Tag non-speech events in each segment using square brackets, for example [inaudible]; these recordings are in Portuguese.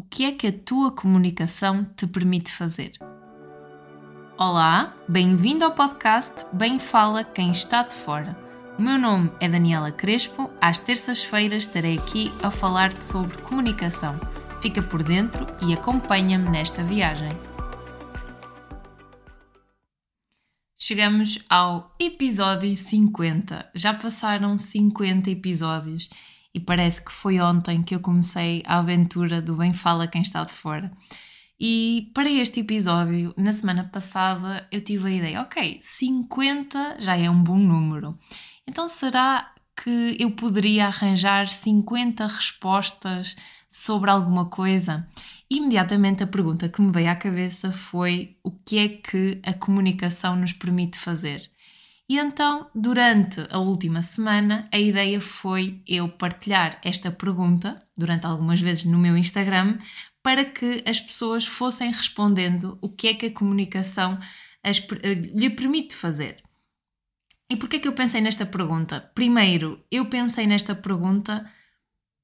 o que é que a tua comunicação te permite fazer. Olá, bem-vindo ao podcast Bem Fala Quem Está de Fora. O meu nome é Daniela Crespo, às terças-feiras estarei aqui a falar-te sobre comunicação. Fica por dentro e acompanha-me nesta viagem. Chegamos ao episódio 50. Já passaram 50 episódios e parece que foi ontem que eu comecei a aventura do Bem Fala Quem Está de Fora. E para este episódio, na semana passada, eu tive a ideia, ok, 50 já é um bom número. Então será que eu poderia arranjar 50 respostas sobre alguma coisa? E imediatamente a pergunta que me veio à cabeça foi o que é que a comunicação nos permite fazer? E então, durante a última semana, a ideia foi eu partilhar esta pergunta, durante algumas vezes no meu Instagram, para que as pessoas fossem respondendo o que é que a comunicação as, lhe permite fazer. E porquê que eu pensei nesta pergunta? Primeiro, eu pensei nesta pergunta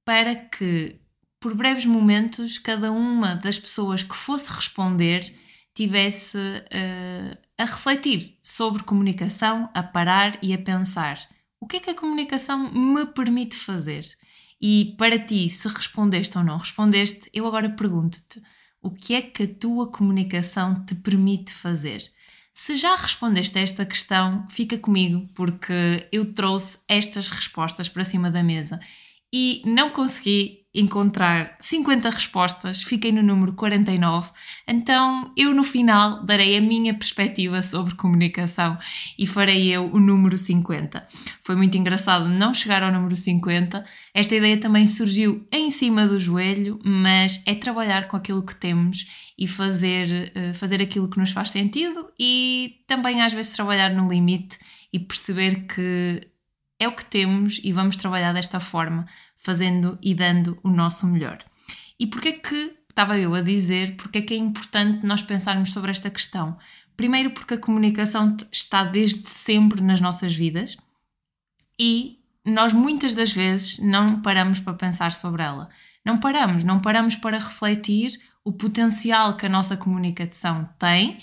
para que, por breves momentos, cada uma das pessoas que fosse responder tivesse uh, a refletir sobre comunicação, a parar e a pensar o que é que a comunicação me permite fazer? E para ti, se respondeste ou não respondeste, eu agora pergunto-te o que é que a tua comunicação te permite fazer? Se já respondeste a esta questão, fica comigo, porque eu trouxe estas respostas para cima da mesa e não consegui encontrar 50 respostas, fiquei no número 49. Então, eu no final darei a minha perspectiva sobre comunicação e farei eu o número 50. Foi muito engraçado não chegar ao número 50. Esta ideia também surgiu em cima do joelho, mas é trabalhar com aquilo que temos e fazer, eh, fazer aquilo que nos faz sentido e também às vezes trabalhar no limite e perceber que é o que temos e vamos trabalhar desta forma fazendo e dando o nosso melhor. E porquê que estava eu a dizer, porque é que é importante nós pensarmos sobre esta questão? Primeiro porque a comunicação está desde sempre nas nossas vidas e nós muitas das vezes não paramos para pensar sobre ela. Não paramos, não paramos para refletir o potencial que a nossa comunicação tem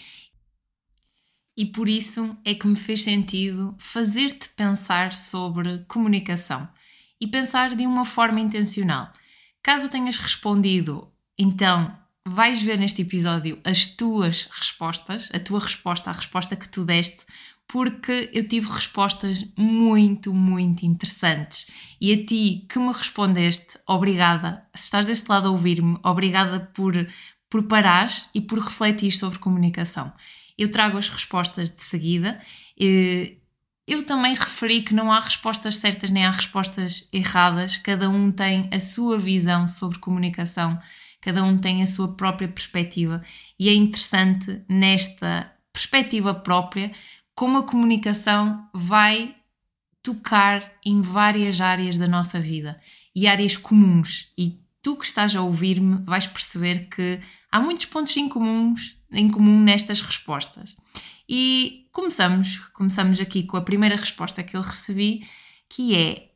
e por isso é que me fez sentido fazer-te pensar sobre comunicação e pensar de uma forma intencional. Caso tenhas respondido, então vais ver neste episódio as tuas respostas, a tua resposta, a resposta que tu deste, porque eu tive respostas muito, muito interessantes. E a ti que me respondeste, obrigada. Se estás deste lado a ouvir-me, obrigada por, por parares e por refletir sobre comunicação. Eu trago as respostas de seguida. Eh, eu também referi que não há respostas certas nem há respostas erradas, cada um tem a sua visão sobre comunicação, cada um tem a sua própria perspectiva e é interessante nesta perspectiva própria como a comunicação vai tocar em várias áreas da nossa vida e áreas comuns. E tu que estás a ouvir-me vais perceber que há muitos pontos em comuns em comum nestas respostas. E começamos, começamos aqui com a primeira resposta que eu recebi, que é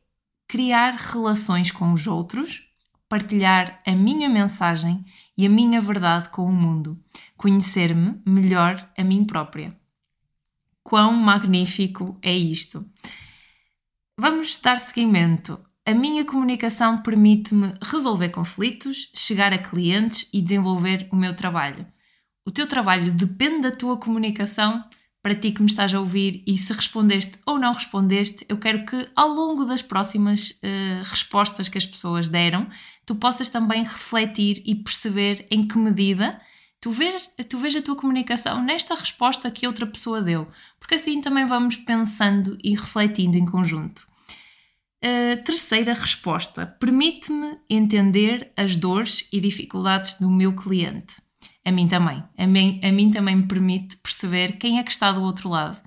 criar relações com os outros, partilhar a minha mensagem e a minha verdade com o mundo, conhecer-me melhor a mim própria. Quão magnífico é isto! Vamos dar seguimento. A minha comunicação permite-me resolver conflitos, chegar a clientes e desenvolver o meu trabalho. O teu trabalho depende da tua comunicação. Para ti que me estás a ouvir e se respondeste ou não respondeste, eu quero que ao longo das próximas uh, respostas que as pessoas deram, tu possas também refletir e perceber em que medida tu vês, tu vês a tua comunicação nesta resposta que outra pessoa deu, porque assim também vamos pensando e refletindo em conjunto. A terceira resposta. Permite-me entender as dores e dificuldades do meu cliente a mim também. A mim, a mim também me permite perceber quem é que está do outro lado,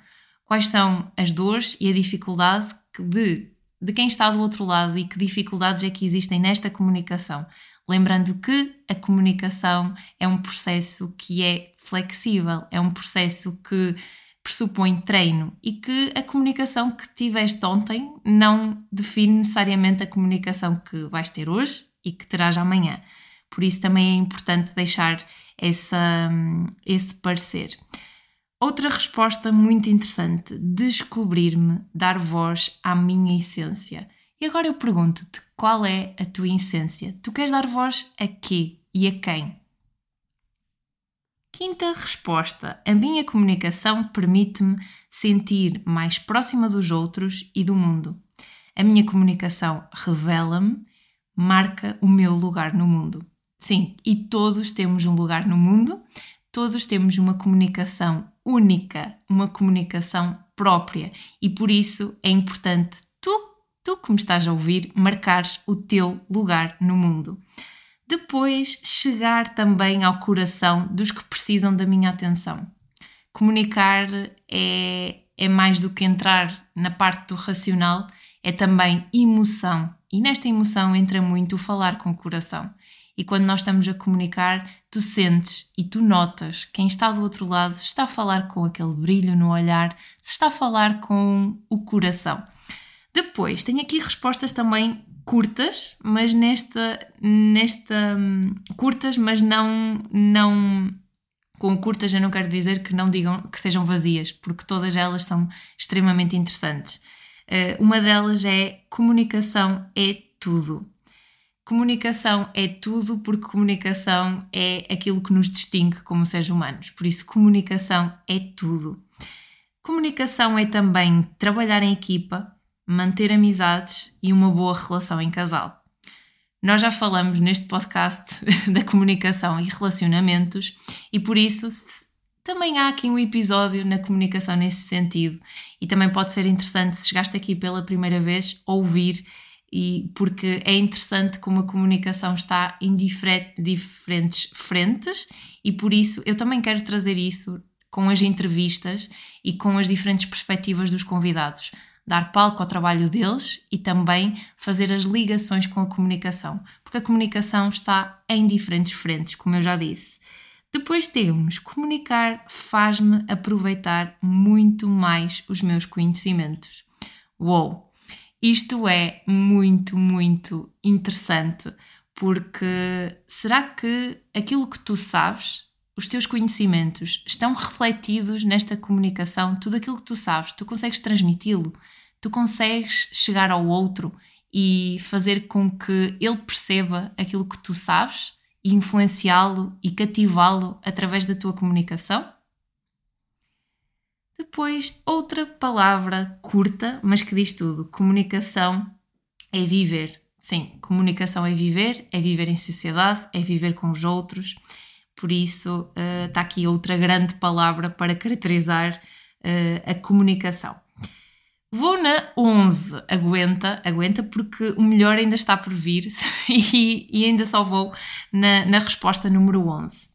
quais são as dores e a dificuldade de, de quem está do outro lado e que dificuldades é que existem nesta comunicação. Lembrando que a comunicação é um processo que é flexível, é um processo que pressupõe treino e que a comunicação que tiveste ontem não define necessariamente a comunicação que vais ter hoje e que terás amanhã. Por isso também é importante deixar essa, esse parecer. Outra resposta muito interessante: descobrir-me, dar voz à minha essência. E agora eu pergunto-te: qual é a tua essência? Tu queres dar voz a quê e a quem? Quinta resposta: a minha comunicação permite-me sentir mais próxima dos outros e do mundo. A minha comunicação revela-me, marca o meu lugar no mundo. Sim, e todos temos um lugar no mundo, todos temos uma comunicação única, uma comunicação própria e por isso é importante tu, tu que me estás a ouvir, marcares o teu lugar no mundo. Depois, chegar também ao coração dos que precisam da minha atenção. Comunicar é, é mais do que entrar na parte do racional, é também emoção. E nesta emoção entra muito o falar com o coração. E quando nós estamos a comunicar, tu sentes e tu notas quem está do outro lado se está a falar com aquele brilho no olhar, se está a falar com o coração. Depois, tenho aqui respostas também curtas, mas nesta, nesta hum, curtas, mas não não com curtas eu não quero dizer que não digam que sejam vazias, porque todas elas são extremamente interessantes. Uh, uma delas é comunicação é tudo. Comunicação é tudo porque comunicação é aquilo que nos distingue como seres humanos. Por isso, comunicação é tudo. Comunicação é também trabalhar em equipa, manter amizades e uma boa relação em casal. Nós já falamos neste podcast [laughs] da comunicação e relacionamentos e por isso também há aqui um episódio na comunicação nesse sentido e também pode ser interessante se chegaste aqui pela primeira vez ouvir e porque é interessante como a comunicação está em diferentes frentes e por isso eu também quero trazer isso com as entrevistas e com as diferentes perspectivas dos convidados dar palco ao trabalho deles e também fazer as ligações com a comunicação, porque a comunicação está em diferentes frentes, como eu já disse. Depois temos comunicar faz-me aproveitar muito mais os meus conhecimentos. Uou! Isto é muito, muito interessante, porque será que aquilo que tu sabes os teus conhecimentos estão refletidos nesta comunicação, tudo aquilo que tu sabes, tu consegues transmiti-lo, tu consegues chegar ao outro e fazer com que ele perceba aquilo que tu sabes e influenciá-lo e cativá-lo através da tua comunicação? Depois, outra palavra curta, mas que diz tudo: comunicação é viver. Sim, comunicação é viver, é viver em sociedade, é viver com os outros, por isso, uh, está aqui outra grande palavra para caracterizar uh, a comunicação. Vou na 11, aguenta, aguenta, porque o melhor ainda está por vir [laughs] e, e ainda só vou na, na resposta número 11.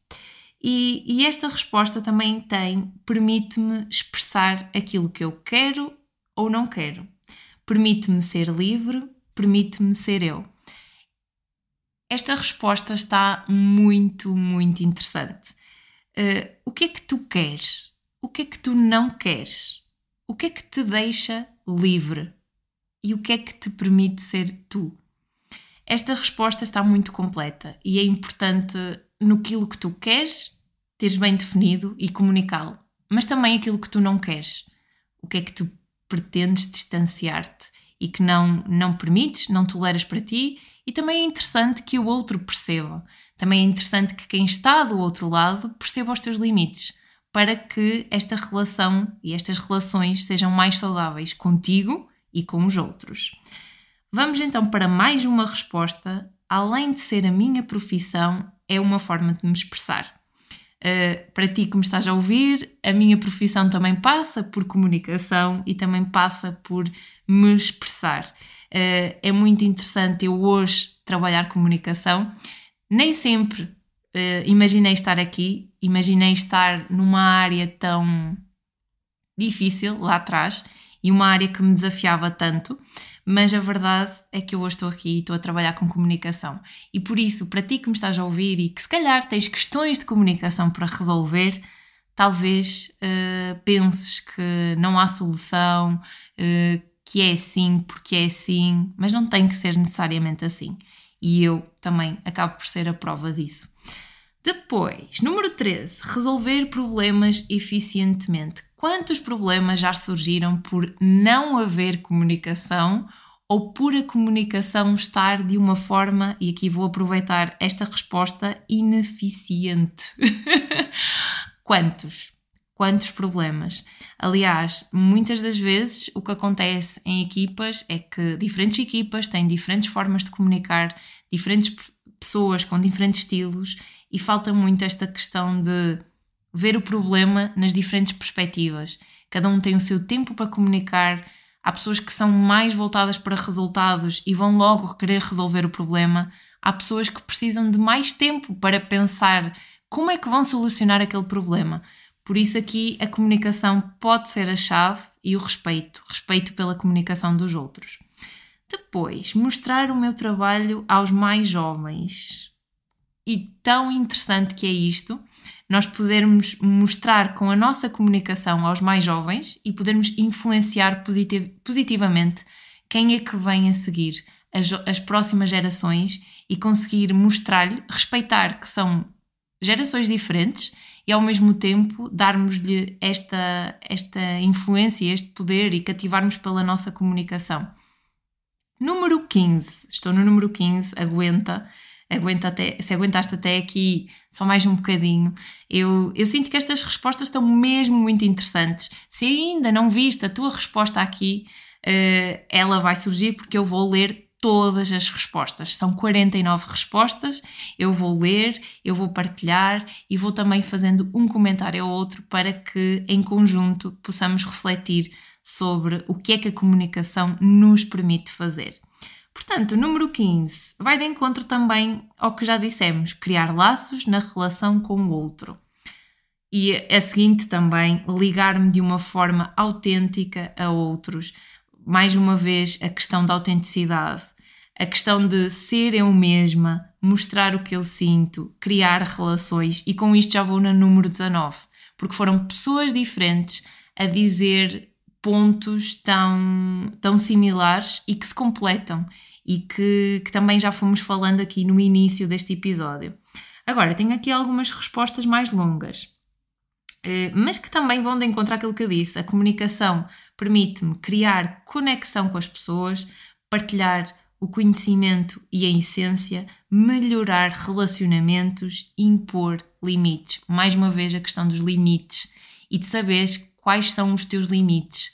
E, e esta resposta também tem, permite-me expressar aquilo que eu quero ou não quero. Permite-me ser livre, permite-me ser eu. Esta resposta está muito, muito interessante. Uh, o que é que tu queres? O que é que tu não queres? O que é que te deixa livre? E o que é que te permite ser tu? Esta resposta está muito completa e é importante no que tu queres teres bem definido e comunicá-lo, mas também aquilo que tu não queres. O que é que tu pretendes distanciar-te e que não, não permites, não toleras para ti e também é interessante que o outro perceba. Também é interessante que quem está do outro lado perceba os teus limites, para que esta relação e estas relações sejam mais saudáveis contigo e com os outros. Vamos então para mais uma resposta. Além de ser a minha profissão, é uma forma de me expressar. Uh, para ti que me estás a ouvir, a minha profissão também passa por comunicação e também passa por me expressar. Uh, é muito interessante eu hoje trabalhar comunicação. Nem sempre uh, imaginei estar aqui, imaginei estar numa área tão difícil lá atrás e uma área que me desafiava tanto, mas a verdade é que eu hoje estou aqui e estou a trabalhar com comunicação. E por isso, para ti que me estás a ouvir e que se calhar tens questões de comunicação para resolver, talvez uh, penses que não há solução, uh, que é assim porque é assim, mas não tem que ser necessariamente assim. E eu também acabo por ser a prova disso. Depois, número 13, resolver problemas eficientemente. Quantos problemas já surgiram por não haver comunicação ou por a comunicação estar de uma forma, e aqui vou aproveitar esta resposta, ineficiente? [laughs] Quantos? Quantos problemas? Aliás, muitas das vezes o que acontece em equipas é que diferentes equipas têm diferentes formas de comunicar, diferentes pessoas com diferentes estilos e falta muito esta questão de ver o problema nas diferentes perspectivas. Cada um tem o seu tempo para comunicar. Há pessoas que são mais voltadas para resultados e vão logo querer resolver o problema. Há pessoas que precisam de mais tempo para pensar como é que vão solucionar aquele problema. Por isso, aqui a comunicação pode ser a chave e o respeito respeito pela comunicação dos outros. Depois, mostrar o meu trabalho aos mais jovens. E tão interessante que é isto, nós podermos mostrar com a nossa comunicação aos mais jovens e podermos influenciar positiv positivamente quem é que vem a seguir, as, as próximas gerações e conseguir mostrar-lhe, respeitar que são gerações diferentes e ao mesmo tempo darmos-lhe esta, esta influência, este poder e cativarmos pela nossa comunicação. Número 15, estou no número 15, aguenta, aguenta até, se aguentaste até aqui só mais um bocadinho. Eu, eu sinto que estas respostas estão mesmo muito interessantes. Se ainda não viste a tua resposta aqui, uh, ela vai surgir porque eu vou ler todas as respostas. São 49 respostas. Eu vou ler, eu vou partilhar e vou também fazendo um comentário ou outro para que em conjunto possamos refletir sobre o que é que a comunicação nos permite fazer. Portanto, o número 15 vai de encontro também ao que já dissemos, criar laços na relação com o outro. E a seguinte também, ligar-me de uma forma autêntica a outros. Mais uma vez, a questão da autenticidade, a questão de ser eu mesma, mostrar o que eu sinto, criar relações, e com isto já vou no número 19, porque foram pessoas diferentes a dizer pontos tão, tão similares e que se completam e que, que também já fomos falando aqui no início deste episódio. Agora, tenho aqui algumas respostas mais longas, eh, mas que também vão de encontrar aquilo que eu disse. A comunicação permite-me criar conexão com as pessoas, partilhar o conhecimento e a essência, melhorar relacionamentos, impor limites. Mais uma vez, a questão dos limites e de saberes quais são os teus limites.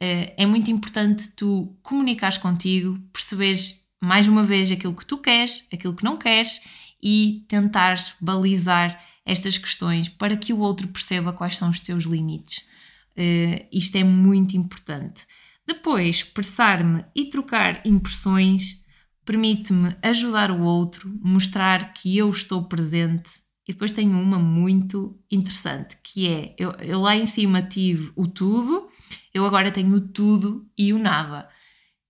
Eh, é muito importante tu comunicares contigo, perceberes mais uma vez aquilo que tu queres, aquilo que não queres e tentares balizar estas questões para que o outro perceba quais são os teus limites. Uh, isto é muito importante. Depois, expressar-me e trocar impressões permite-me ajudar o outro, mostrar que eu estou presente e depois tenho uma muito interessante, que é, eu, eu lá em cima tive o tudo, eu agora tenho o tudo e o nada.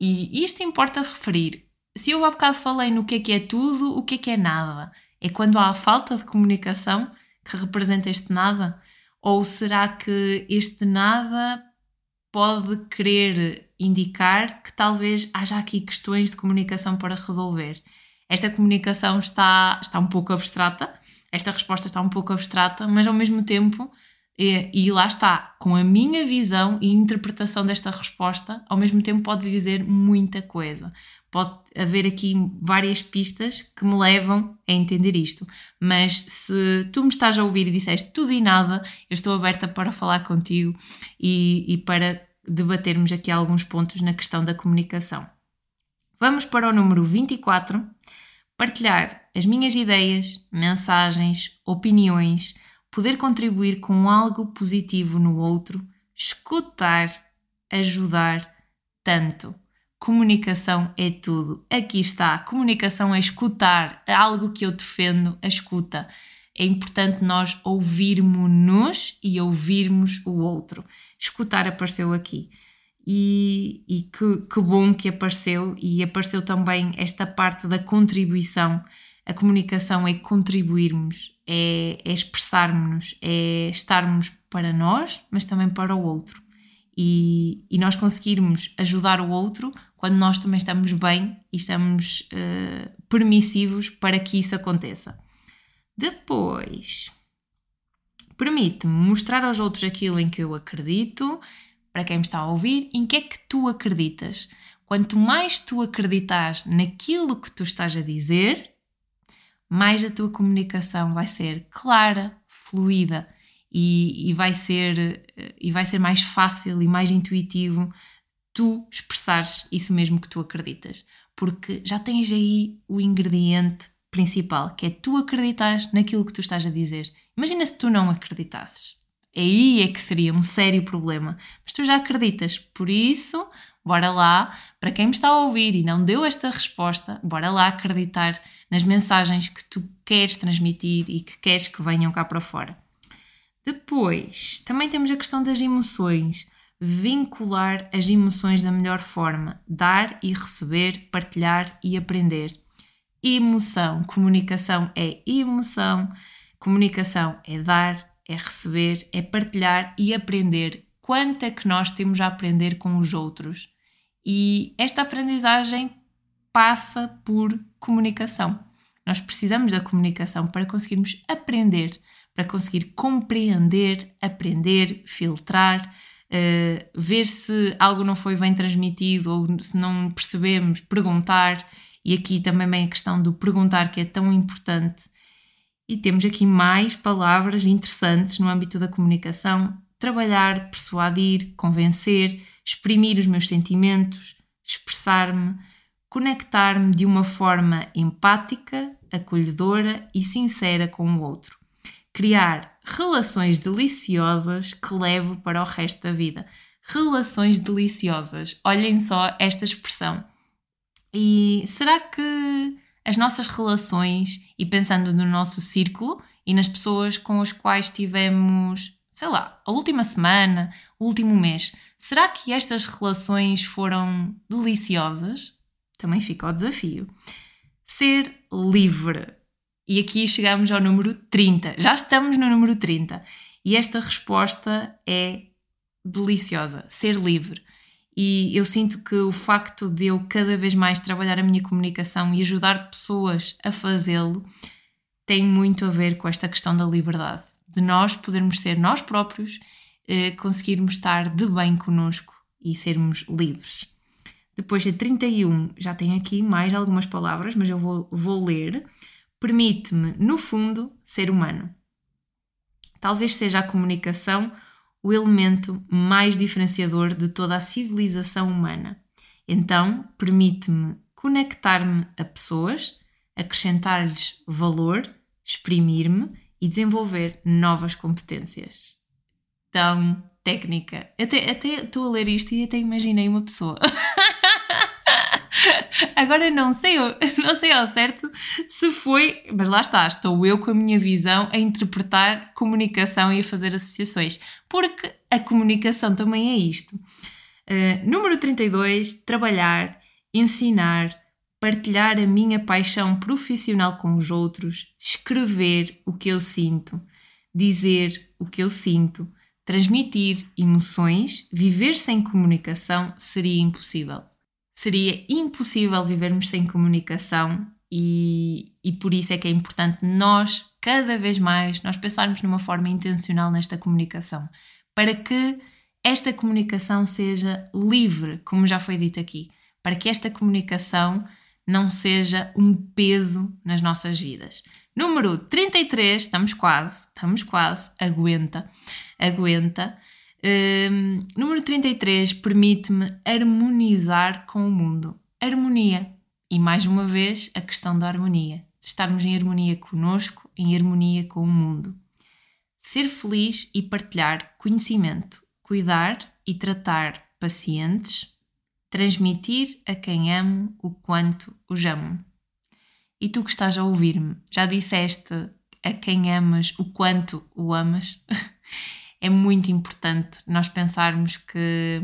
E isto importa referir. Se eu há bocado falei no que é que é tudo, o que é que é nada? É quando há a falta de comunicação que representa este nada? Ou será que este nada pode querer indicar que talvez haja aqui questões de comunicação para resolver? Esta comunicação está, está um pouco abstrata, esta resposta está um pouco abstrata, mas ao mesmo tempo, e, e, lá está, com a minha visão e interpretação desta resposta, ao mesmo tempo pode dizer muita coisa. Pode haver aqui várias pistas que me levam a entender isto. Mas se tu me estás a ouvir e disseste tudo e nada, eu estou aberta para falar contigo e, e para debatermos aqui alguns pontos na questão da comunicação. Vamos para o número 24 partilhar as minhas ideias, mensagens, opiniões, poder contribuir com algo positivo no outro, escutar, ajudar tanto. Comunicação é tudo. Aqui está. Comunicação é escutar, é algo que eu defendo, a escuta. É importante nós ouvirmos-nos e ouvirmos o outro. Escutar apareceu aqui e, e que, que bom que apareceu e apareceu também esta parte da contribuição. A comunicação é contribuirmos, é, é expressarmos-nos, é estarmos para nós, mas também para o outro. E, e, nós conseguirmos ajudar o outro quando nós também estamos bem e estamos uh, permissivos para que isso aconteça. Depois, permite-me mostrar aos outros aquilo em que eu acredito, para quem me está a ouvir, em que é que tu acreditas. Quanto mais tu acreditas naquilo que tu estás a dizer, mais a tua comunicação vai ser clara, fluida e, e, vai ser, e vai ser mais fácil e mais intuitivo tu expressares isso mesmo que tu acreditas. Porque já tens aí o ingrediente principal, que é tu acreditas naquilo que tu estás a dizer. Imagina se tu não acreditasses. Aí é que seria um sério problema. Mas tu já acreditas, por isso, bora lá, para quem me está a ouvir e não deu esta resposta, bora lá acreditar nas mensagens que tu queres transmitir e que queres que venham cá para fora. Depois, também temos a questão das emoções. Vincular as emoções da melhor forma, dar e receber, partilhar e aprender. Emoção, comunicação é emoção, comunicação é dar, é receber, é partilhar e aprender. Quanto é que nós temos a aprender com os outros? E esta aprendizagem passa por comunicação. Nós precisamos da comunicação para conseguirmos aprender para conseguir compreender, aprender, filtrar, uh, ver se algo não foi bem transmitido ou se não percebemos, perguntar. E aqui também vem a questão do perguntar, que é tão importante. E temos aqui mais palavras interessantes no âmbito da comunicação: trabalhar, persuadir, convencer, exprimir os meus sentimentos, expressar-me, conectar-me de uma forma empática, acolhedora e sincera com o outro criar relações deliciosas que levo para o resto da vida. Relações deliciosas. Olhem só esta expressão. E será que as nossas relações, e pensando no nosso círculo e nas pessoas com as quais tivemos, sei lá, a última semana, o último mês, será que estas relações foram deliciosas? Também fica o desafio. Ser livre e aqui chegamos ao número 30. Já estamos no número 30. E esta resposta é deliciosa, ser livre. E eu sinto que o facto de eu cada vez mais trabalhar a minha comunicação e ajudar pessoas a fazê-lo tem muito a ver com esta questão da liberdade, de nós podermos ser nós próprios, eh, conseguirmos estar de bem connosco e sermos livres. Depois de 31, já tenho aqui mais algumas palavras, mas eu vou, vou ler permite-me, no fundo, ser humano. Talvez seja a comunicação o elemento mais diferenciador de toda a civilização humana. Então, permite-me conectar-me a pessoas, acrescentar-lhes valor, exprimir-me e desenvolver novas competências. Tão técnica. Até estou a ler isto e até imaginei uma pessoa. [laughs] [laughs] Agora não sei, [laughs] não sei ao certo se foi, mas lá está, estou eu com a minha visão a interpretar comunicação e a fazer associações, porque a comunicação também é isto. Uh, número 32, trabalhar, ensinar, partilhar a minha paixão profissional com os outros, escrever o que eu sinto, dizer o que eu sinto, transmitir emoções, viver sem comunicação seria impossível seria impossível vivermos sem comunicação e, e por isso é que é importante nós, cada vez mais, nós pensarmos numa forma intencional nesta comunicação, para que esta comunicação seja livre, como já foi dito aqui, para que esta comunicação não seja um peso nas nossas vidas. Número 33, estamos quase, estamos quase, aguenta, aguenta. Número 33 permite-me harmonizar com o mundo. Harmonia. E mais uma vez, a questão da harmonia. Estarmos em harmonia conosco, em harmonia com o mundo. Ser feliz e partilhar conhecimento. Cuidar e tratar pacientes. Transmitir a quem amo o quanto os amo. E tu que estás a ouvir-me, já disseste a quem amas o quanto o amas? [laughs] é muito importante nós pensarmos que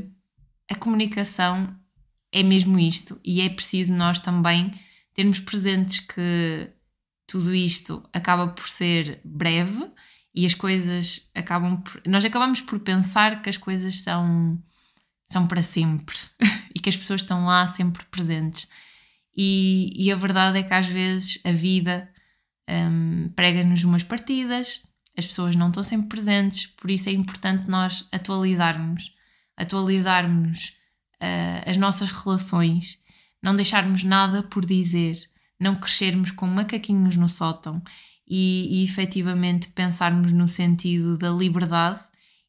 a comunicação é mesmo isto e é preciso nós também termos presentes que tudo isto acaba por ser breve e as coisas acabam por, nós acabamos por pensar que as coisas são são para sempre [laughs] e que as pessoas estão lá sempre presentes. E, e, a verdade é que às vezes a vida um, prega-nos umas partidas, as pessoas não estão sempre presentes, por isso é importante nós atualizarmos, atualizarmos uh, as nossas relações, não deixarmos nada por dizer, não crescermos com macaquinhos no sótão e, e efetivamente pensarmos no sentido da liberdade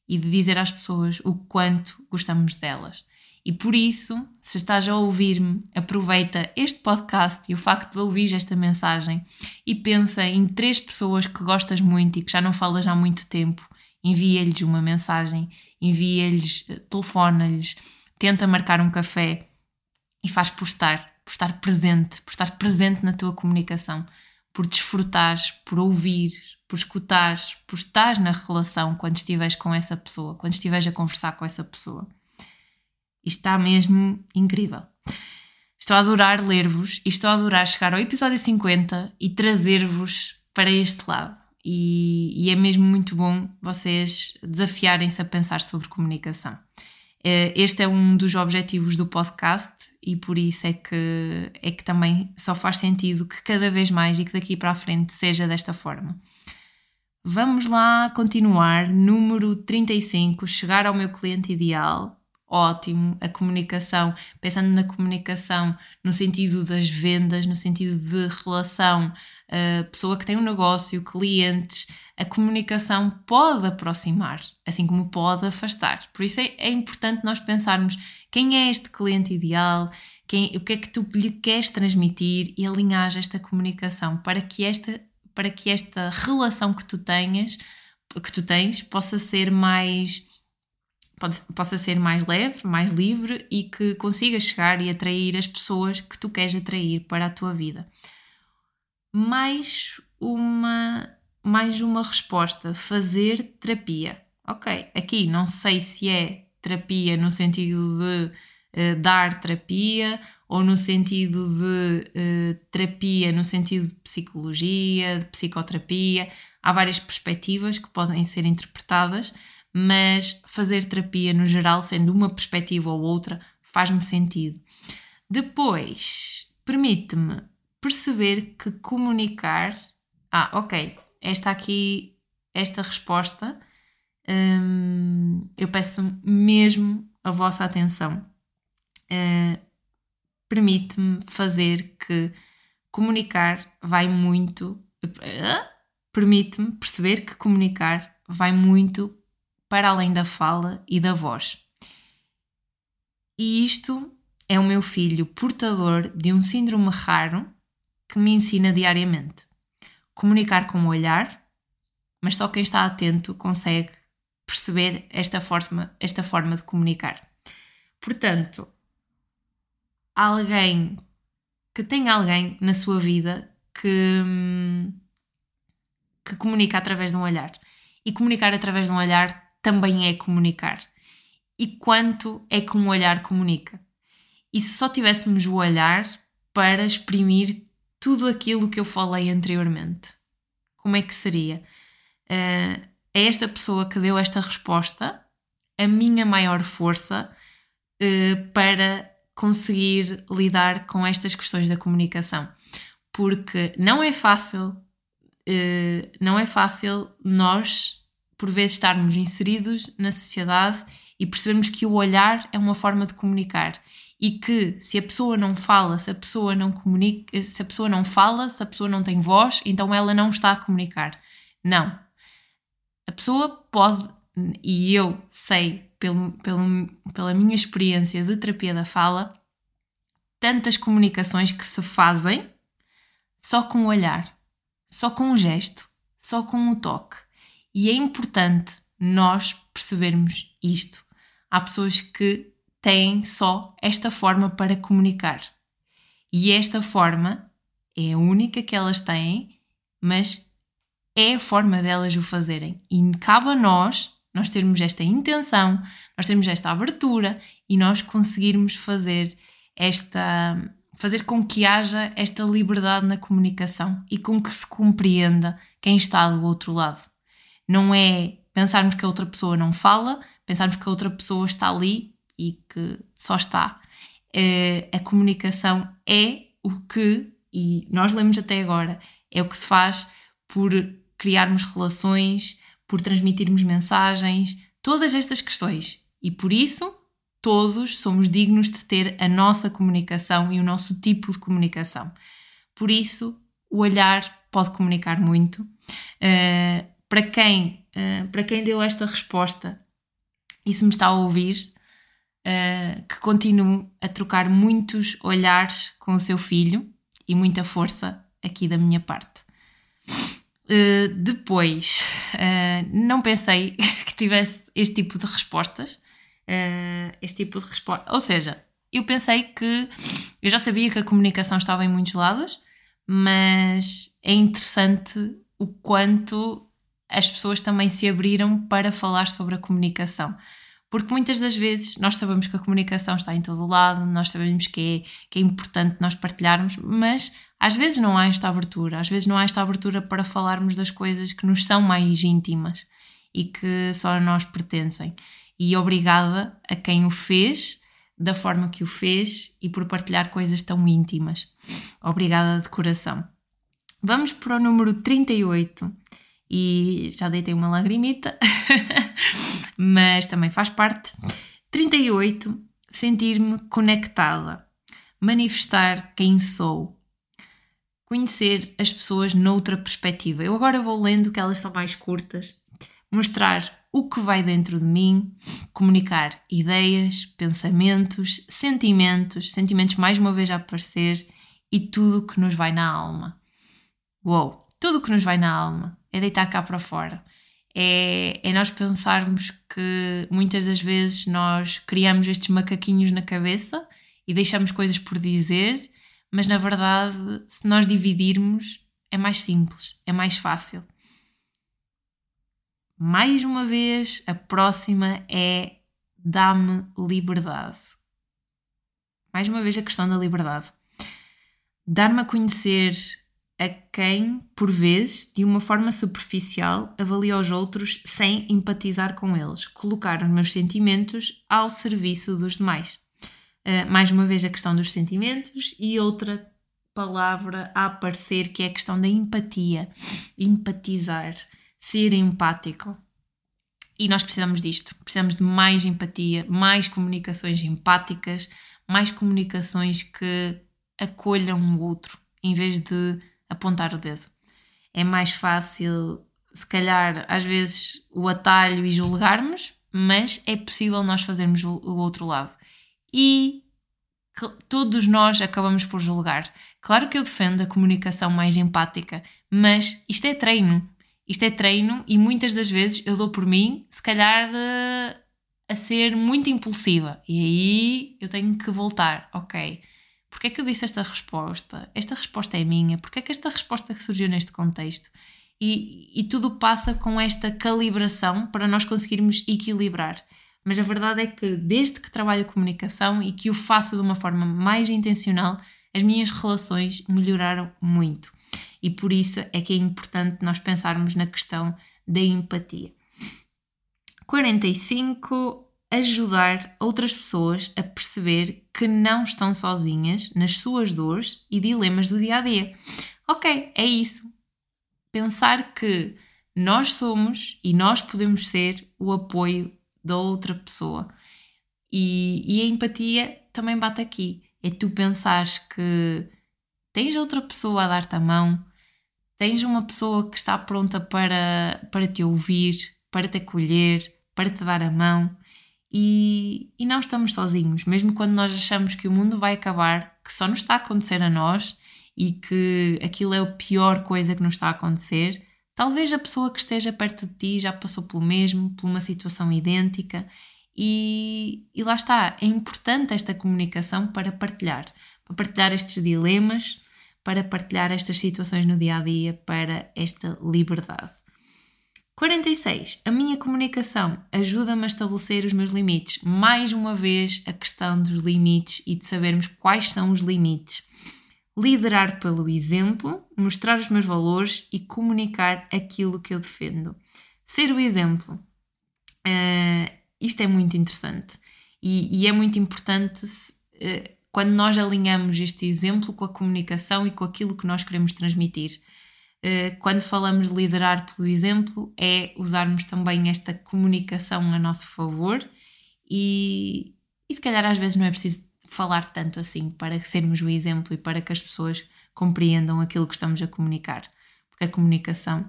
e de dizer às pessoas o quanto gostamos delas. E por isso, se estás a ouvir-me, aproveita este podcast e o facto de ouvir esta mensagem e pensa em três pessoas que gostas muito e que já não falas há muito tempo. Envia-lhes uma mensagem, envia-lhes, telefona-lhes, tenta marcar um café e faz por estar, por estar presente, por estar presente na tua comunicação, por desfrutares, por ouvir, por escutares, por estares na relação quando estiveres com essa pessoa, quando estiveres a conversar com essa pessoa. Está mesmo incrível. Estou a adorar ler-vos e estou a adorar chegar ao episódio 50 e trazer-vos para este lado. E, e, é mesmo muito bom vocês desafiarem-se a pensar sobre comunicação. Eh, este é um dos objetivos do podcast e por isso é que, é que também só faz sentido que cada vez mais e que daqui para a frente seja desta forma. Vamos lá continuar. Número 35, chegar ao meu cliente ideal ótimo, a comunicação, pensando na comunicação no sentido das vendas, no sentido de relação, uh, pessoa que tem um negócio, clientes, a comunicação pode aproximar, assim como pode afastar. Por isso é, é importante nós pensarmos quem é este cliente ideal, quem, o que é que tu lhe queres transmitir e alinhar esta comunicação para que esta, para que esta relação que tu tenhas, que tu tens, possa ser mais pode, possa ser mais leve, mais livre e que consiga chegar e atrair as pessoas que tu queres atrair para a tua vida. Mais uma, mais uma resposta: fazer terapia. Ok, aqui não sei se é terapia no sentido de uh, dar terapia ou no sentido de uh, terapia no sentido de psicologia, de psicoterapia. Há várias perspectivas que podem ser interpretadas mas fazer terapia no geral, sendo uma perspectiva ou outra, faz-me sentido. Depois, permite-me perceber que comunicar. Ah, ok, esta aqui, esta resposta, hum, eu peço mesmo a vossa atenção. Uh, permite-me fazer que comunicar vai muito. Uh, permite-me perceber que comunicar vai muito para além da fala e da voz. E isto é o meu filho portador de um síndrome raro que me ensina diariamente. Comunicar com o olhar, mas só quem está atento consegue perceber esta forma, esta forma de comunicar. Portanto, alguém que tem alguém na sua vida que, que comunica através de um olhar. E comunicar através de um olhar também é comunicar. E quanto é que um olhar comunica? E se só tivéssemos o olhar para exprimir tudo aquilo que eu falei anteriormente? Como é que seria? Uh, é esta pessoa que deu esta resposta a minha maior força uh, para conseguir lidar com estas questões da comunicação. Porque não é fácil, uh, não é fácil nós por vezes estarmos inseridos na sociedade e percebermos que o olhar é uma forma de comunicar e que se a pessoa não fala, se a pessoa não comunica, se a pessoa não fala, se a pessoa não tem voz, então ela não está a comunicar. Não. A pessoa pode, e eu sei pelo, pelo, pela minha experiência de terapia da fala, tantas comunicações que se fazem só com o olhar, só com o gesto, só com o toque. E é importante nós percebermos isto. Há pessoas que têm só esta forma para comunicar. E esta forma é a única que elas têm, mas é a forma delas o fazerem. E cabe a nós, nós termos esta intenção, nós termos esta abertura e nós conseguirmos fazer esta fazer com que haja esta liberdade na comunicação e com que se compreenda quem está do outro lado. Não é pensarmos que a outra pessoa não fala, pensarmos que a outra pessoa está ali e que só está. Uh, a comunicação é o que, e nós lemos até agora, é o que se faz por criarmos relações, por transmitirmos mensagens, todas estas questões. E por isso, todos somos dignos de ter a nossa comunicação e o nosso tipo de comunicação. Por isso, o olhar pode comunicar muito. Uh, para, quem, uh, para quem deu esta resposta e se me está a ouvir, uh, que continue a trocar muitos olhares com o seu filho e muita força aqui da minha parte. Uh, depois, uh, não pensei [laughs] que tivesse este tipo de respostas. Uh, este tipo de resposta. Ou seja, eu pensei que. Eu já sabia que a comunicação estava em muitos lados, mas é interessante o quanto as pessoas também se abriram para falar sobre a comunicação. Porque muitas das vezes nós sabemos que a comunicação está em todo o lado, nós sabemos que é, que é importante nós partilharmos, mas às vezes não há esta abertura, às vezes não há esta abertura para falarmos das coisas que nos são mais íntimas e que só a nós pertencem. E obrigada a quem o fez, da forma que o fez e por partilhar coisas tão íntimas. Obrigada de coração. Vamos para o número 38 e já deitei uma lagrimita, [laughs] mas também faz parte. 38. Sentir-me conectada, manifestar quem sou, conhecer as pessoas noutra perspectiva. Eu agora vou lendo que elas são mais curtas, mostrar o que vai dentro de mim, comunicar ideias, pensamentos, sentimentos, sentimentos mais uma vez a aparecer e tudo o que nos vai na alma. Uou! Tudo o que nos vai na alma é deitar cá para fora. É, é nós pensarmos que muitas das vezes nós criamos estes macaquinhos na cabeça e deixamos coisas por dizer, mas na verdade, se nós dividirmos, é mais simples, é mais fácil. Mais uma vez, a próxima é dá-me liberdade. Mais uma vez, a questão da liberdade. Dar-me a conhecer a quem, por vezes, de uma forma superficial, avalia os outros sem empatizar com eles, colocar os meus sentimentos ao serviço dos demais. Uh, mais uma vez, a questão dos sentimentos e outra palavra a aparecer que é a questão da empatia. Empatizar, ser empático. E nós precisamos disto. Precisamos de mais empatia, mais comunicações empáticas, mais comunicações que acolham o outro, em vez de apontar o dedo. É mais fácil, se calhar, às vezes, o atalho e julgarmos, mas é possível nós fazermos o, outro lado. E todos nós acabamos por julgar. Claro que eu defendo a comunicação mais empática, mas isto é treino. Isto é treino e muitas das vezes eu dou por mim, se calhar, eh, a ser muito impulsiva. E aí eu tenho que voltar. Ok, Porquê é que eu disse esta resposta? Esta resposta é minha? Porquê é que esta resposta surgiu neste contexto? E, e tudo passa com esta calibração para nós conseguirmos equilibrar. Mas a verdade é que desde que trabalho a comunicação e que o faço de uma forma mais intencional, as minhas relações melhoraram muito. E por isso é que é importante nós pensarmos na questão da empatia. 45 ajudar outras pessoas a perceber que não estão sozinhas nas suas dores e dilemas do dia a dia. Ok, é isso. Pensar que nós somos e nós podemos ser o apoio da outra pessoa. E, e a empatia também bate aqui. É tu pensares que tens outra pessoa a dar-te a mão, tens uma pessoa que está pronta para, para te ouvir, para te acolher, para te dar a mão e, e não estamos sozinhos, mesmo quando nós achamos que o mundo vai acabar, que só nos está a acontecer a nós e que aquilo é a pior coisa que nos está a acontecer. Talvez a pessoa que esteja perto de ti já passou pelo mesmo, por uma situação idêntica, e, e lá está. É importante esta comunicação para partilhar, para partilhar estes dilemas, para partilhar estas situações no dia a dia, para esta liberdade. 46. A minha comunicação ajuda-me a estabelecer os meus limites. Mais uma vez, a questão dos limites e de sabermos quais são os limites. Liderar pelo exemplo, mostrar os meus valores e comunicar aquilo que eu defendo. Ser o exemplo. Uh, isto é muito interessante e, e é muito importante uh, quando nós alinhamos este exemplo com a comunicação e com aquilo que nós queremos transmitir. Eh, quando falamos de liderar pelo exemplo, é usarmos também esta comunicação a nosso favor e, e se calhar às vezes não é preciso falar tanto assim para sermos o exemplo e para que as pessoas compreendam aquilo que estamos a comunicar. Porque a comunicação,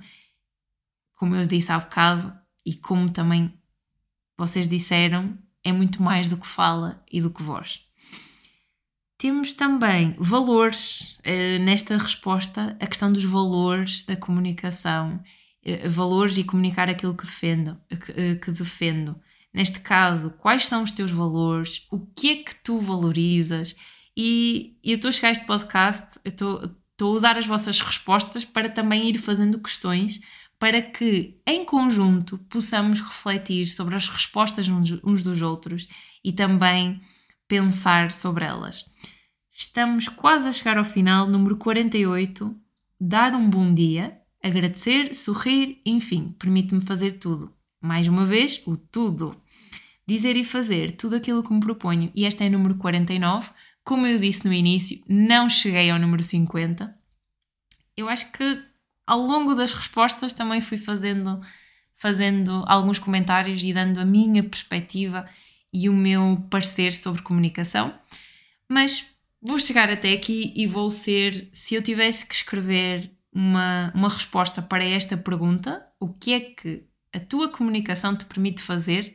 como eu disse há bocado e como também vocês disseram, é muito mais do que fala e do que voz. Temos também valores uh, nesta resposta, a questão dos valores da comunicação, uh, valores e comunicar aquilo que defendo, uh, que defendo. Neste caso, quais são os teus valores, o que é que tu valorizas. E, eu estou a chegar a este podcast, estou, a usar as vossas respostas para também ir fazendo questões para que, em conjunto, possamos refletir sobre as respostas uns dos outros e também pensar sobre elas. Estamos quase a chegar ao final, número 48. Dar um bom dia, agradecer, sorrir, enfim, permite-me fazer tudo. Mais uma vez, o tudo. Dizer e fazer tudo aquilo que me proponho, e esta é o número 49. Como eu disse no início, não cheguei ao número 50. Eu acho que ao longo das respostas também fui fazendo, fazendo alguns comentários e dando a minha perspectiva e o meu parecer sobre comunicação. Mas vou chegar até aqui e vou ser, se eu tivesse que escrever uma, uma resposta para esta pergunta, o que é que a tua comunicação te permite fazer?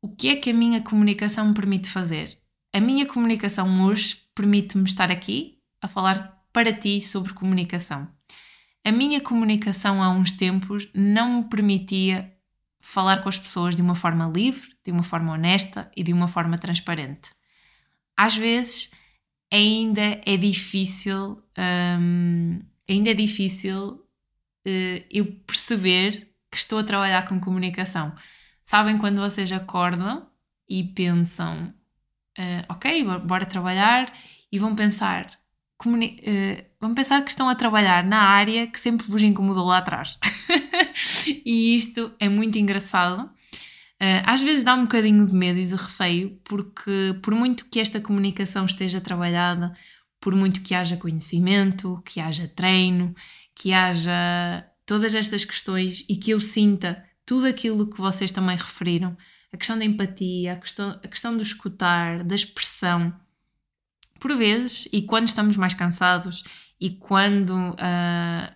O que é que a minha comunicação me permite fazer? A minha comunicação hoje permite-me estar aqui a falar para ti sobre comunicação. A minha comunicação há uns tempos não me permitia falar com as pessoas de uma forma livre, de uma forma honesta e de uma forma transparente às vezes ainda é difícil, um, ainda é difícil uh, eu perceber que estou a trabalhar com comunicação. Sabem quando vocês acordam e pensam, uh, ok, bora trabalhar, e vão pensar, uh, vão pensar que estão a trabalhar na área que sempre vos incomodou lá atrás. [laughs] [laughs] e isto é muito engraçado. Uh, às vezes dá um bocadinho de medo e de receio, porque por muito que esta comunicação esteja trabalhada, por muito que haja conhecimento, que haja treino, que haja todas estas questões e que eu sinta tudo aquilo que vocês também referiram, a questão da empatia, a questão, a questão do escutar, da expressão, por vezes, e quando estamos mais cansados e quando uh,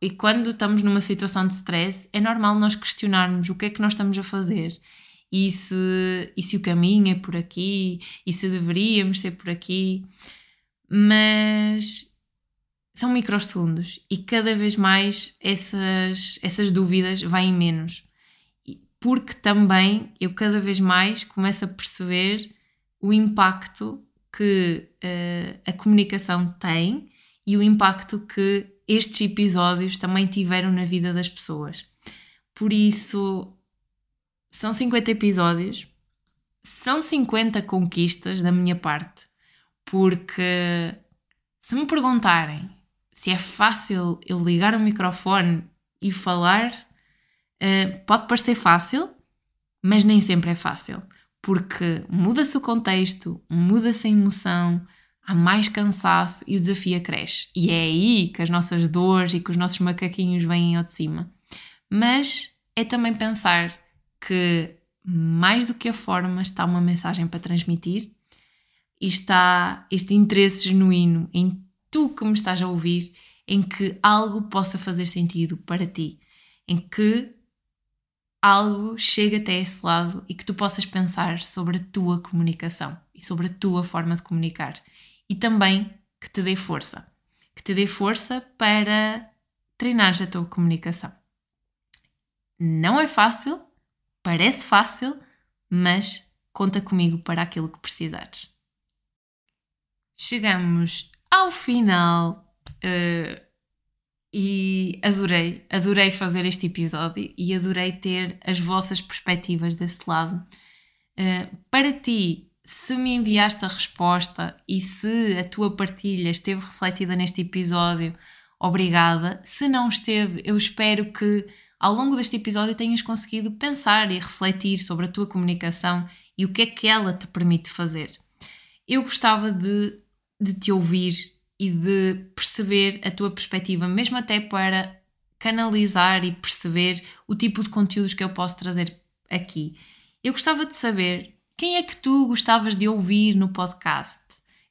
e quando estamos numa situação de stress, é normal nós questionarmos o que é que nós estamos a fazer e se, e se o caminho é por aqui e se deveríamos ser por aqui. Mas são microsegundos e cada vez mais essas, essas dúvidas vêm menos. Porque também eu cada vez mais começo a perceber o impacto que uh, a comunicação tem e o impacto que estes episódios também tiveram na vida das pessoas. Por isso, são 50 episódios, são 50 conquistas da minha parte, porque se me perguntarem se é fácil eu ligar o microfone e falar, uh, pode parecer fácil, mas nem sempre é fácil, porque muda-se o contexto, muda-se a emoção, há mais cansaço e o desafio cresce. E é aí que as nossas dores e que os nossos macaquinhos vêm ao de cima. Mas é também pensar que mais do que a forma está uma mensagem para transmitir e está este interesse genuíno em tu que me estás a ouvir, em que algo possa fazer sentido para ti, em que algo chegue até esse lado e que tu possas pensar sobre a tua comunicação e sobre a tua forma de comunicar e também que te dê força. Que te dê força para treinares a tua comunicação. Não é fácil, parece fácil, mas conta comigo para aquilo que precisares. Chegamos ao final uh, e adorei, adorei fazer este episódio e adorei ter as vossas perspectivas desse lado. Uh, para ti, se me enviaste a resposta e se a tua partilha esteve refletida neste episódio, obrigada. Se não esteve, eu espero que ao longo deste episódio tenhas conseguido pensar e refletir sobre a tua comunicação e o que é que ela te permite fazer. eu gostava de, de te ouvir e de perceber a tua perspectiva, mesmo até para canalizar e perceber o tipo de conteúdos que eu posso trazer aqui. Eu gostava de saber quem é que tu gostavas de ouvir no podcast?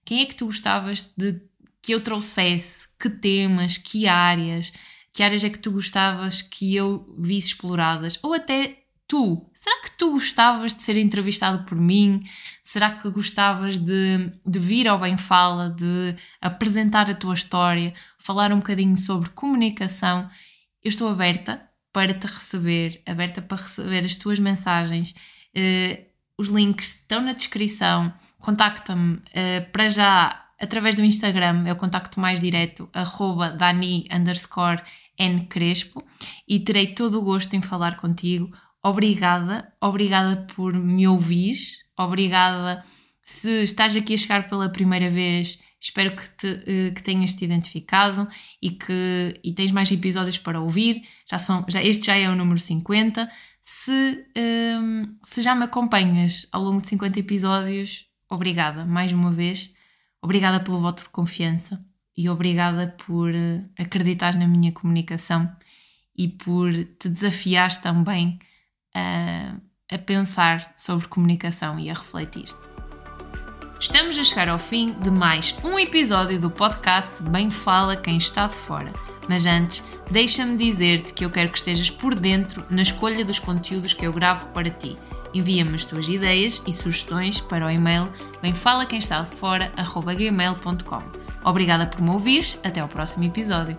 Quem é que tu gostavas de que eu trouxesse? Que temas? Que áreas? Que áreas é que tu gostavas que eu visse exploradas? Ou até tu? Será que tu gostavas de ser entrevistado por mim? Será que gostavas de, de vir ao Bem Fala, de apresentar a tua história, falar um bocadinho sobre comunicação? Eu estou aberta para te receber, aberta para receber as tuas mensagens. Uh, os links estão na descrição. Contacta-me uh, para já através do Instagram, é o contacto mais direto, arroba Dani underscore N Crespo, e terei todo o gosto em falar contigo. Obrigada, obrigada por me ouvir, obrigada se estás aqui a chegar pela primeira vez. Espero que, te, uh, que tenhas te identificado e que e tens mais episódios para ouvir. Já são, já, este já é o número 50. Se, um, se já me acompanhas ao longo de 50 episódios, obrigada mais uma vez. Obrigada pelo voto de confiança e obrigada por uh, acreditar na minha comunicação e por te desafiar também a, a pensar sobre comunicação e a refletir. Estamos a chegar ao fim de mais um episódio do podcast Bem Fala Quem Está de Fora. Mas antes, deixa-me dizer-te que eu quero que estejas por dentro na escolha dos conteúdos que eu gravo para ti. Envia-me as tuas ideias e sugestões para o e-mail bemfalaquemestadefora.gmail.com Obrigada por me ouvires, até ao próximo episódio.